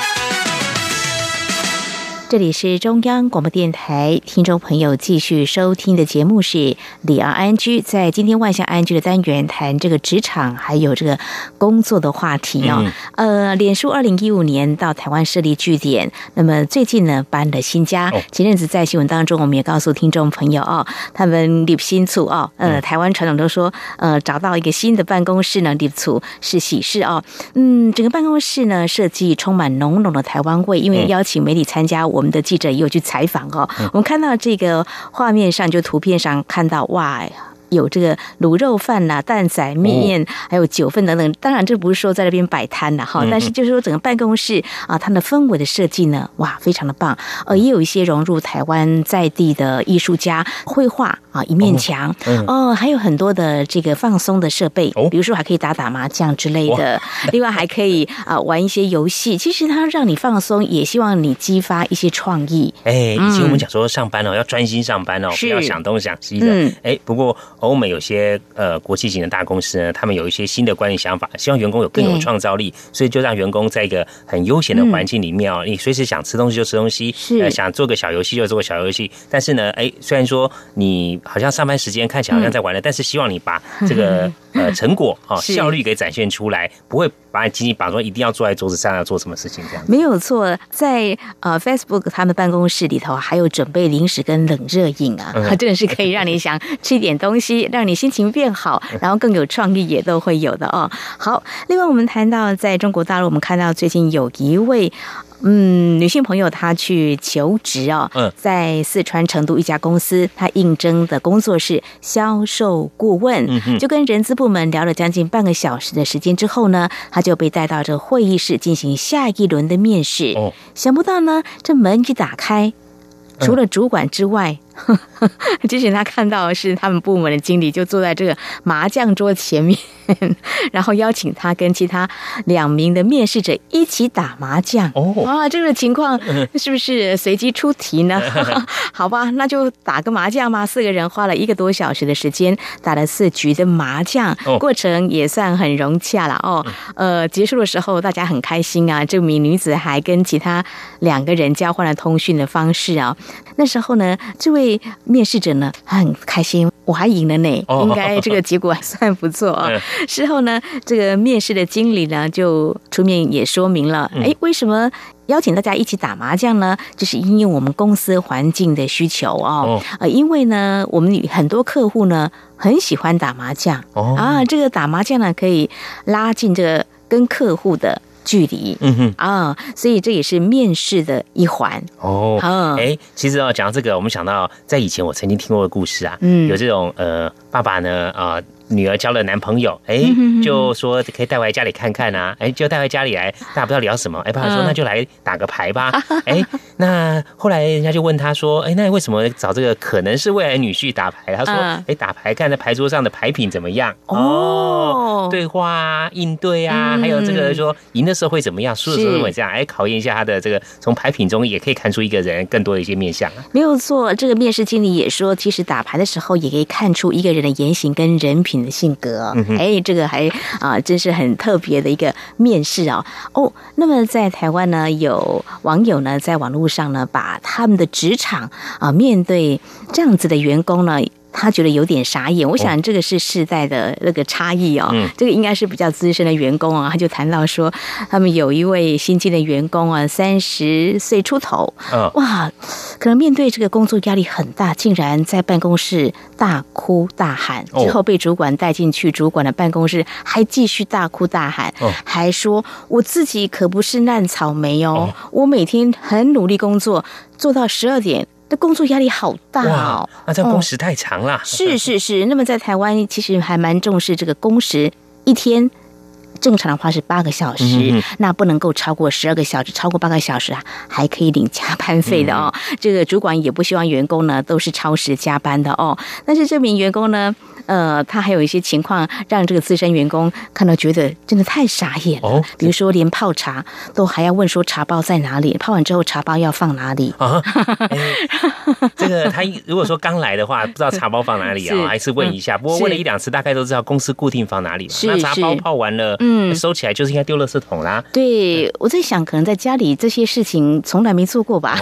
这里是中央广播电台，听众朋友继续收听的节目是李昂安居。在今天万象安居的单元谈这个职场还有这个工作的话题哦。呃，脸书二零一五年到台湾设立据点，那么最近呢搬了新家。前阵子在新闻当中，我们也告诉听众朋友哦，他们立新处哦，呃，台湾传统都说，呃，找到一个新的办公室呢，立处是喜事哦。嗯，整个办公室呢设计充满浓浓的台湾味，因为邀请媒体参加。我们的记者也有去采访哦，我们看到这个画面上，就图片上看到哇。有这个卤肉饭呐、蛋仔面，还有酒份等等。当然，这不是说在那边摆摊的哈，但是就是说整个办公室啊，它的氛围的设计呢，哇，非常的棒。呃，也有一些融入台湾在地的艺术家绘画啊，一面墙哦，还有很多的这个放松的设备，比如说还可以打打麻将之类的。另外还可以啊玩一些游戏。其实它让你放松，也希望你激发一些创意。哎，以前我们讲说上班哦要专心上班哦，不要想东想西的。哎，不过。欧美有些呃国际型的大公司呢，他们有一些新的管理想法，希望员工有更有创造力，所以就让员工在一个很悠闲的环境里面哦，你随时想吃东西就吃东西，是。想做个小游戏就做个小游戏。但是呢，哎，虽然说你好像上班时间看起来好像在玩了，但是希望你把这个 呃 成果啊效率给展现出来，不会把你紧紧绑住一定要坐在桌子上要做什么事情这样。没有错，在呃 Facebook 他们办公室里头还有准备零食跟冷热饮啊，真的是可以让你想吃一点东西，让你心情变好，然后更有创意也都会有的哦。好，另外我们谈到在中国大陆，我们看到最近有一位。嗯，女性朋友她去求职哦，在四川成都一家公司，她应征的工作是销售顾问，嗯就跟人资部门聊了将近半个小时的时间之后呢，她就被带到这会议室进行下一轮的面试。哦想不到呢，这门一打开，除了主管之外。之前他看到是他们部门的经理就坐在这个麻将桌前面，然后邀请他跟其他两名的面试者一起打麻将。哦，啊，这个情况是不是随机出题呢？好吧，那就打个麻将嘛。四个人花了一个多小时的时间打了四局的麻将，过程也算很融洽了哦。呃，结束的时候大家很开心啊。这名女子还跟其他两个人交换了通讯的方式啊。那时候呢，这位。面试者呢很开心，我还赢了呢，应该这个结果还算不错 啊。事后呢，这个面试的经理呢就出面也说明了，哎，为什么邀请大家一起打麻将呢？就是因为我们公司环境的需求哦。呃，因为呢，我们很多客户呢很喜欢打麻将啊，这个打麻将呢可以拉近这个跟客户的。距离，嗯哼啊，所以这也是面试的一环哦。哎，其实哦，讲到这个，我们想到在以前我曾经听过的故事啊，嗯，有这种呃，爸爸呢啊。女儿交了男朋友，哎，就说可以带回来家里看看啊，哎，就带回家里来，大家不知道聊什么，哎，爸爸说那就来打个牌吧，哎，那后来人家就问他说，哎，那为什么找这个可能是未来女婿打牌？他说，哎，打牌看在牌桌上的牌品怎么样？哦，对话啊应对啊，还有这个说赢的时候会怎么样，输的时候会这样，哎，考验一下他的这个从牌品中也可以看出一个人更多的一些面相。没有错，这个面试经理也说，其实打牌的时候也可以看出一个人的言行跟人品。的性格，哎，这个还啊，真是很特别的一个面试啊！哦，那么在台湾呢，有网友呢在网络上呢，把他们的职场啊，面对这样子的员工呢。他觉得有点傻眼，我想这个是世代的那个差异哦。这个应该是比较资深的员工啊，他就谈到说，他们有一位新进的员工啊，三十岁出头，哇，可能面对这个工作压力很大，竟然在办公室大哭大喊，之后被主管带进去主管的办公室，还继续大哭大喊，还说我自己可不是烂草莓哦，我每天很努力工作，做到十二点。的工作压力好大哦，那这工时太长了。是是是，那么在台湾其实还蛮重视这个工时，一天正常的话是八个小时，那不能够超过十二个小时，超过八个小时啊还可以领加班费的哦。这个主管也不希望员工呢都是超时加班的哦。但是这名员工呢？呃，他还有一些情况让这个资深员工看到觉得真的太傻眼了。比如说，连泡茶都还要问说茶包在哪里，泡完之后茶包要放哪里啊？这个他如果说刚来的话，不知道茶包放哪里啊，还是问一下。不过问了一两次，大概都知道公司固定放哪里。那茶包泡完了，嗯，收起来就是应该丢垃圾桶啦。对，我在想，可能在家里这些事情从来没做过吧。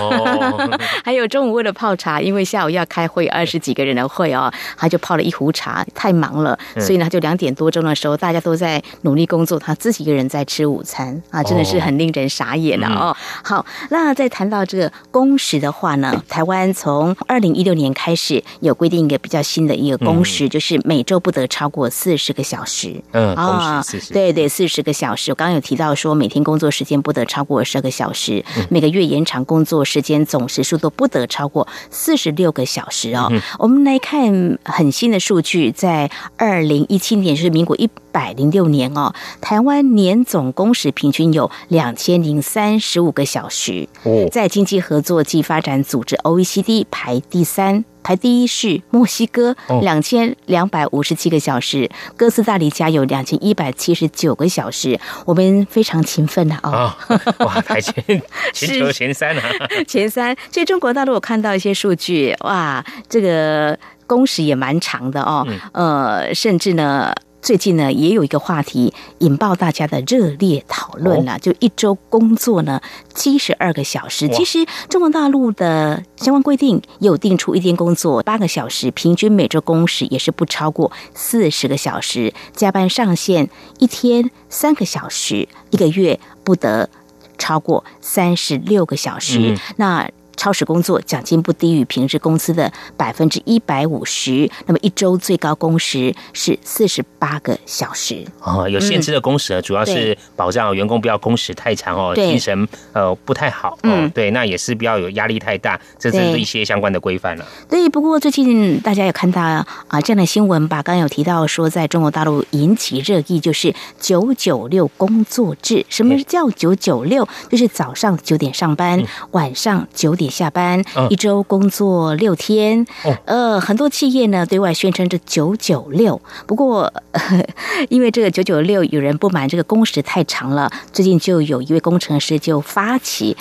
还有中午为了泡茶，因为下午要开会，二十几个人的会哦，他就泡了一壶茶。太忙了，所以呢，就两点多钟的时候，大家都在努力工作，他自己一个人在吃午餐啊，真的是很令人傻眼了哦。好，那再谈到这个工时的话呢，台湾从二零一六年开始有规定一个比较新的一个工时，就是每周不得超过四十个小时。嗯，啊，对对，四十个小时。我刚刚有提到说，每天工作时间不得超过十二个小时，每个月延长工作时间总时数都不得超过四十六个小时哦。我们来看很新的数据。在二零一七年，就是民国一百零六年哦，台湾年总工时平均有两千零三十五个小时，在经济合作暨发展组织 OECD 排第三。排第一是墨西哥，两千两百五十七个小时；哥斯达黎加有两千一百七十九个小时。我们非常勤奋的啊！哇，排前全球 前三啊！前三。所以中国大陆我看到一些数据，哇，这个工时也蛮长的哦，呃，甚至呢。最近呢，也有一个话题引爆大家的热烈讨论了，就一周工作呢七十二个小时。其实中国大陆的相关规定有定出一天工作八个小时，平均每周工时也是不超过四十个小时，加班上限一天三个小时，一个月不得超过三十六个小时。那超时工作奖金不低于平时工资的百分之一百五十，那么一周最高工时是四十八个小时。哦，有限制的工时呢，主要是保障员工不要工时太长哦，精神呃不太好。嗯，对，那也是不要有压力太大，这是一些相关的规范了。对，不过最近大家有看到啊这样的新闻吧？刚刚有提到说，在中国大陆引起热议就是九九六工作制。什么叫九九六？就是早上九点上班，晚上九点。下班一周工作六天，呃，很多企业呢对外宣称这九九六。不过，因为这个九九六有人不满这个工时太长了，最近就有一位工程师就发起。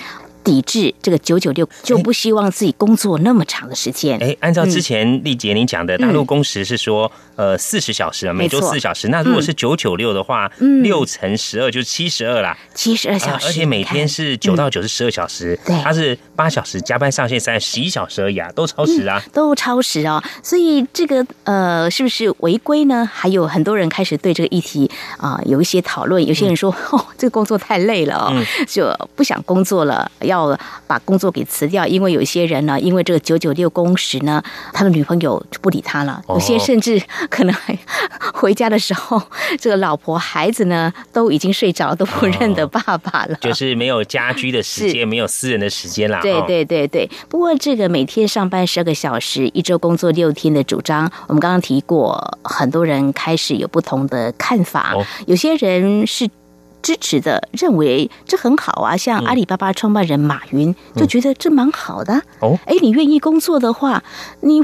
抵制这个九九六，就不希望自己工作那么长的时间。哎，按照之前丽姐您讲的，大陆工时是说，呃，四十小时，每周四小时。那如果是九九六的话，六乘十二就是七十二啦，七十二小时，而且每天是九到九是十二小时，对，它是八小时加班上限三十一小时而已啊，都超时啊，都超时哦。所以这个呃，是不是违规呢？还有很多人开始对这个议题啊有一些讨论。有些人说，哦，这个工作太累了哦，就不想工作了，要。要把工作给辞掉，因为有一些人呢，因为这个九九六工时呢，他的女朋友就不理他了。有些甚至可能还 回家的时候，这个老婆孩子呢都已经睡着，都不认得爸爸了。就是没有家居的时间，没有私人的时间啦。对对对对。不过这个每天上班十二个小时，一周工作六天的主张，我们刚刚提过，很多人开始有不同的看法。有些人是。支持的认为这很好啊，像阿里巴巴创办人马云就觉得这蛮好的哦。哎，你愿意工作的话，你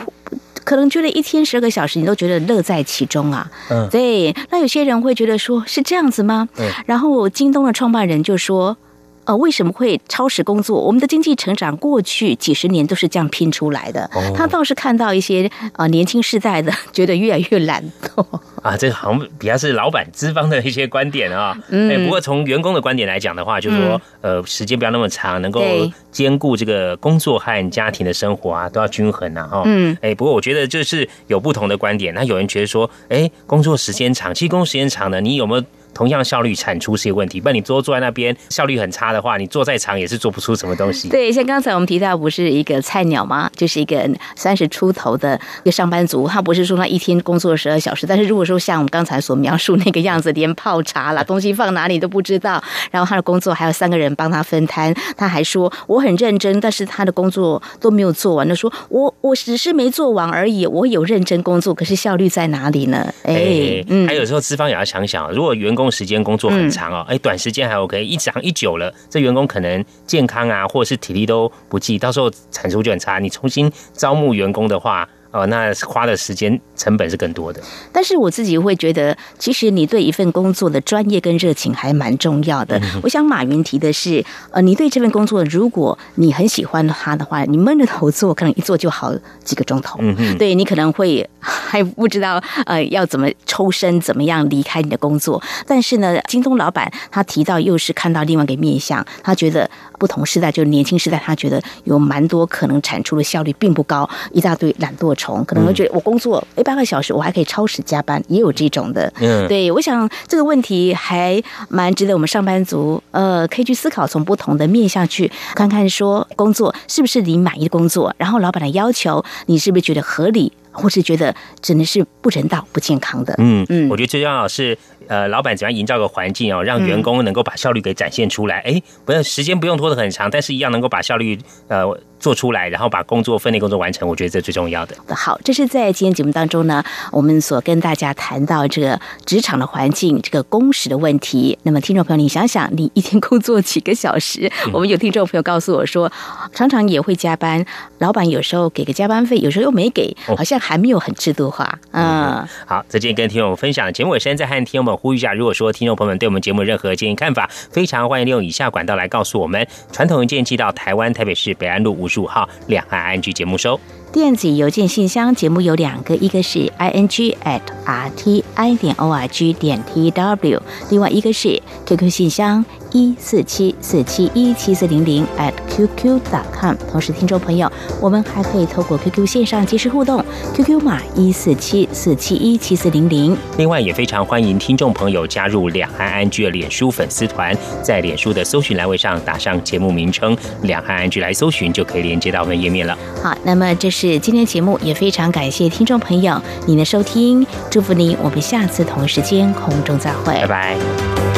可能觉得一天十二个小时，你都觉得乐在其中啊。嗯，对。那有些人会觉得说是这样子吗？嗯。然后京东的创办人就说。呃，为什么会超时工作？我们的经济成长过去几十年都是这样拼出来的。他倒是看到一些呃年轻世代的 觉得越来越懒惰 啊，这好像比较是老板资方的一些观点啊。嗯，不过从员工的观点来讲的话，就是说呃时间不要那么长，能够兼顾这个工作和家庭的生活啊，都要均衡啊。哈，嗯，哎，不过我觉得就是有不同的观点。那有人觉得说，哎，工作时间长，其实工作时间长呢，你有没有？同样效率产出是一个问题，不然你坐坐在那边效率很差的话，你坐再长也是做不出什么东西。对，像刚才我们提到，不是一个菜鸟吗？就是一个三十出头的一个上班族，他不是说他一天工作十二小时，但是如果说像我们刚才所描述那个样子，连泡茶啦、东西放哪里都不知道，然后他的工作还有三个人帮他分摊，他还说我很认真，但是他的工作都没有做完，他说我我只是没做完而已，我有认真工作，可是效率在哪里呢？哎，嗯，还有时候资方也要想想，如果员工时间工作很长哦，哎，短时间还 OK，一长一久了，这员工可能健康啊，或者是体力都不济，到时候产出就很差。你重新招募员工的话。哦，那花的时间成本是更多的。但是我自己会觉得，其实你对一份工作的专业跟热情还蛮重要的。我想马云提的是，呃，你对这份工作，如果你很喜欢他的话，你闷着头做，可能一做就好几个钟头。嗯嗯。对你可能会还不知道呃要怎么抽身，怎么样离开你的工作。但是呢，京东老板他提到又是看到另外一个面向，他觉得不同时代，就是年轻时代，他觉得有蛮多可能产出的效率并不高，一大堆懒惰虫。可能会觉得我工作一八个小时，我还可以超时加班，也有这种的。嗯，对，我想这个问题还蛮值得我们上班族呃可以去思考，从不同的面向去看看，说工作是不是你满意的工作，然后老板的要求你是不是觉得合理，或是觉得只能是不人道、不健康的。嗯嗯，我觉得最重要是。呃，老板怎样营造个环境哦，让员工能够把效率给展现出来？哎，不要时间不用拖得很长，但是一样能够把效率呃做出来，然后把工作分内工作完成。我觉得这最重要的。好，这是在今天节目当中呢，我们所跟大家谈到这个职场的环境，这个工时的问题。那么，听众朋友，你想想，你一天工作几个小时？我们有听众朋友告诉我说，常常也会加班，老板有时候给个加班费，有时候又没给，好像还没有很制度化。嗯，好，这今天跟听众们分享的节目尾声，在和听众们。们呼吁一下，如果说听众朋友们对我们节目任何建议看法，非常欢迎利用以下管道来告诉我们。传统文件寄到台湾台北市北安路五十五号两岸 I N G 节目收。电子邮件信箱节目有两个，一个是 i n g at r t i 点 o r g 点 t w，另外一个是 QQ 信箱一四七四七一七四零零 at qq dot com。同时，听众朋友，我们还可以透过 QQ 线上及时互动，QQ 码一四七四七一七四零零。另外，也非常欢迎听众朋友加入两岸安居的脸书粉丝团，在脸书的搜寻栏位上打上节目名称“两岸安居”来搜寻，就可以连接到我们的页面了。好，那么这是今天节目，也非常感谢听众朋友您的收听，祝福您，我们下次同一时间空中再会，拜拜。